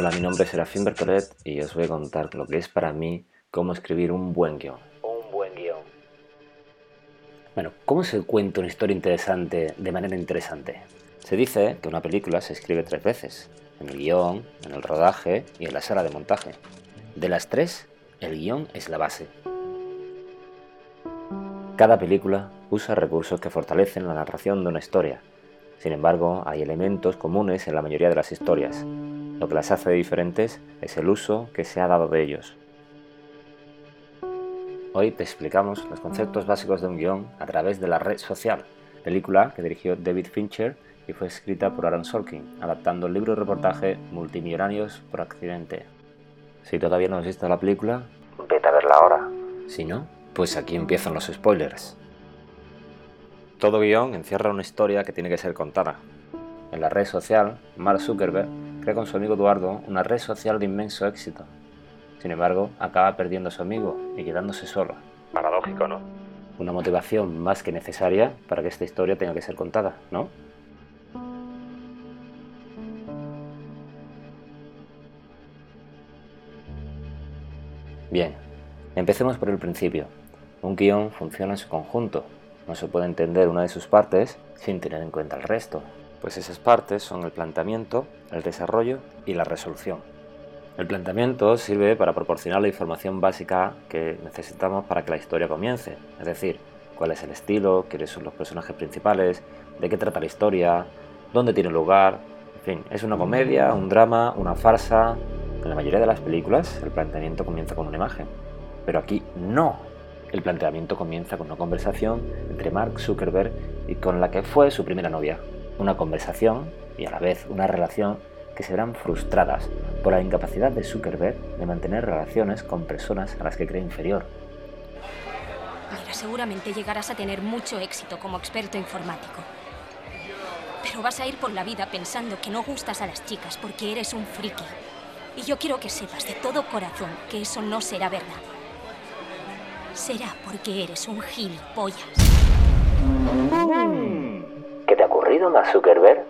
Hola, mi nombre es Serafín Bertolet y os voy a contar lo que es para mí cómo escribir un buen guion. Un buen guion. Bueno, ¿cómo se cuenta una historia interesante de manera interesante? Se dice que una película se escribe tres veces, en el guion, en el rodaje y en la sala de montaje. De las tres, el guion es la base. Cada película usa recursos que fortalecen la narración de una historia. Sin embargo, hay elementos comunes en la mayoría de las historias. Lo que las hace diferentes es el uso que se ha dado de ellos. Hoy te explicamos los conceptos básicos de un guion a través de la red social, película que dirigió David Fincher y fue escrita por Aaron Sorkin, adaptando el libro y reportaje Multimillonarios por accidente. Si todavía no has visto la película, vete a verla ahora. Si no, pues aquí empiezan los spoilers. Todo guion encierra una historia que tiene que ser contada. En la red social, Mark Zuckerberg crea con su amigo Eduardo una red social de inmenso éxito. Sin embargo, acaba perdiendo a su amigo y quedándose solo. Paradójico, ¿no? Una motivación más que necesaria para que esta historia tenga que ser contada, ¿no? Bien, empecemos por el principio. Un guion funciona en su conjunto. No se puede entender una de sus partes sin tener en cuenta el resto, pues esas partes son el planteamiento, el desarrollo y la resolución. El planteamiento sirve para proporcionar la información básica que necesitamos para que la historia comience, es decir, cuál es el estilo, quiénes son los personajes principales, de qué trata la historia, dónde tiene lugar, en fin, es una comedia, un drama, una farsa. En la mayoría de las películas el planteamiento comienza con una imagen, pero aquí no. El planteamiento comienza con una conversación entre Mark Zuckerberg y con la que fue su primera novia. Una conversación y a la vez una relación que se verán frustradas por la incapacidad de Zuckerberg de mantener relaciones con personas a las que cree inferior. Mira, seguramente llegarás a tener mucho éxito como experto informático. Pero vas a ir por la vida pensando que no gustas a las chicas porque eres un friki. Y yo quiero que sepas de todo corazón que eso no será verdad. Será porque eres un gilipollas. ¿Qué te ha ocurrido, Mark Zuckerberg?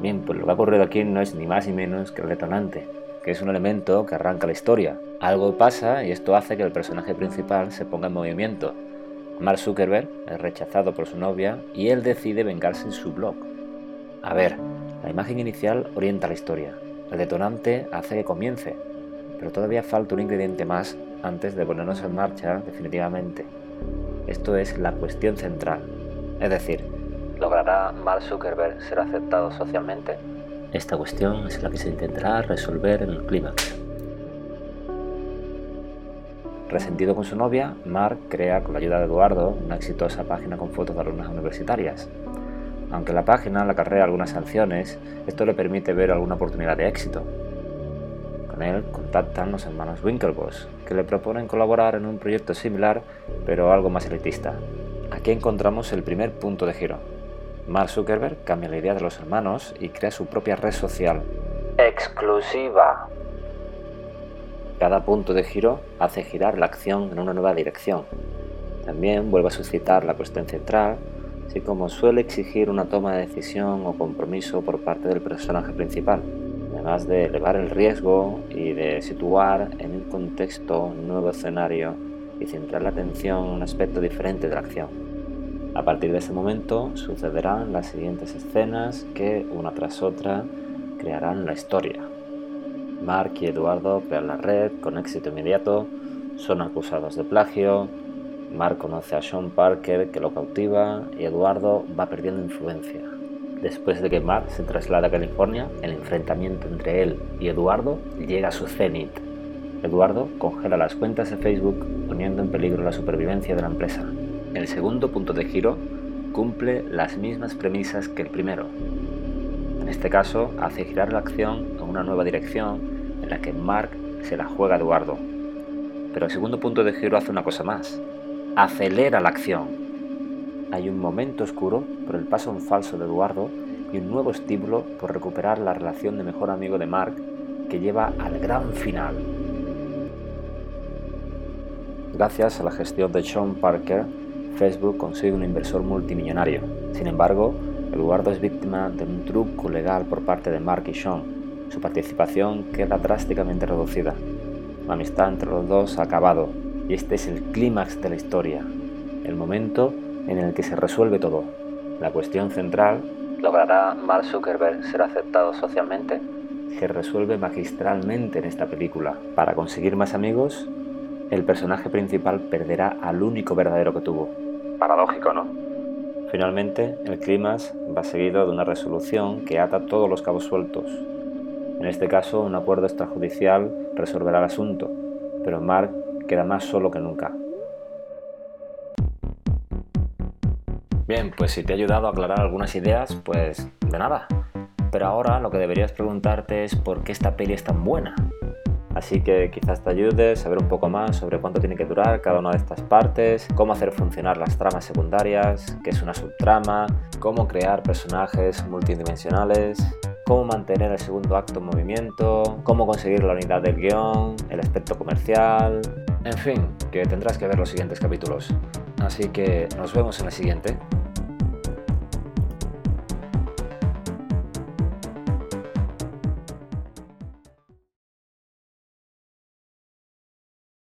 Bien, pues lo que ha ocurrido aquí no es ni más ni menos que el detonante, que es un elemento que arranca la historia. Algo pasa y esto hace que el personaje principal se ponga en movimiento. Mark Zuckerberg es rechazado por su novia y él decide vengarse en su blog. A ver, la imagen inicial orienta la historia, el detonante hace que comience, pero todavía falta un ingrediente más antes de ponernos en marcha definitivamente. Esto es la cuestión central, es decir, ¿Logrará Mark Zuckerberg ser aceptado socialmente? Esta cuestión es la que se intentará resolver en el clímax. Resentido con su novia, Mark crea con la ayuda de Eduardo una exitosa página con fotos de alumnas universitarias. Aunque la página le acarrea algunas sanciones, esto le permite ver alguna oportunidad de éxito. Con él contactan los hermanos Winklevoss, que le proponen colaborar en un proyecto similar, pero algo más elitista. Aquí encontramos el primer punto de giro, Mark Zuckerberg cambia la idea de los hermanos y crea su propia red social. Exclusiva. Cada punto de giro hace girar la acción en una nueva dirección. También vuelve a suscitar la cuestión central, así como suele exigir una toma de decisión o compromiso por parte del personaje principal, además de elevar el riesgo y de situar en un contexto un nuevo escenario y centrar la atención en un aspecto diferente de la acción. A partir de ese momento sucederán las siguientes escenas que, una tras otra, crearán la historia. Mark y Eduardo crean la red con éxito inmediato, son acusados de plagio, Mark conoce a Sean Parker que lo cautiva y Eduardo va perdiendo influencia. Después de que Mark se traslada a California, el enfrentamiento entre él y Eduardo llega a su cenit. Eduardo congela las cuentas de Facebook poniendo en peligro la supervivencia de la empresa. El segundo punto de giro cumple las mismas premisas que el primero. En este caso, hace girar la acción a una nueva dirección en la que Mark se la juega a Eduardo. Pero el segundo punto de giro hace una cosa más. Acelera la acción. Hay un momento oscuro por el paso en falso de Eduardo y un nuevo estímulo por recuperar la relación de mejor amigo de Mark que lleva al gran final. Gracias a la gestión de Sean Parker, Facebook consigue un inversor multimillonario. Sin embargo, Eduardo es víctima de un truco legal por parte de Mark y Sean. su participación queda drásticamente reducida. La amistad entre los dos ha acabado y este es el clímax de la historia, el momento en el que se resuelve todo. La cuestión central, ¿logrará Mark Zuckerberg ser aceptado socialmente? Se resuelve magistralmente en esta película. Para conseguir más amigos, el personaje principal perderá al único verdadero que tuvo. Paradójico, ¿no? Finalmente, el clímax va seguido de una resolución que ata todos los cabos sueltos. En este caso, un acuerdo extrajudicial resolverá el asunto, pero Mark queda más solo que nunca. Bien, pues si te ha ayudado a aclarar algunas ideas, pues de nada. Pero ahora lo que deberías preguntarte es por qué esta peli es tan buena. Así que quizás te ayude a saber un poco más sobre cuánto tiene que durar cada una de estas partes, cómo hacer funcionar las tramas secundarias, qué es una subtrama, cómo crear personajes multidimensionales, cómo mantener el segundo acto en movimiento, cómo conseguir la unidad del guion, el aspecto comercial, en fin, que tendrás que ver los siguientes capítulos. Así que nos vemos en el siguiente.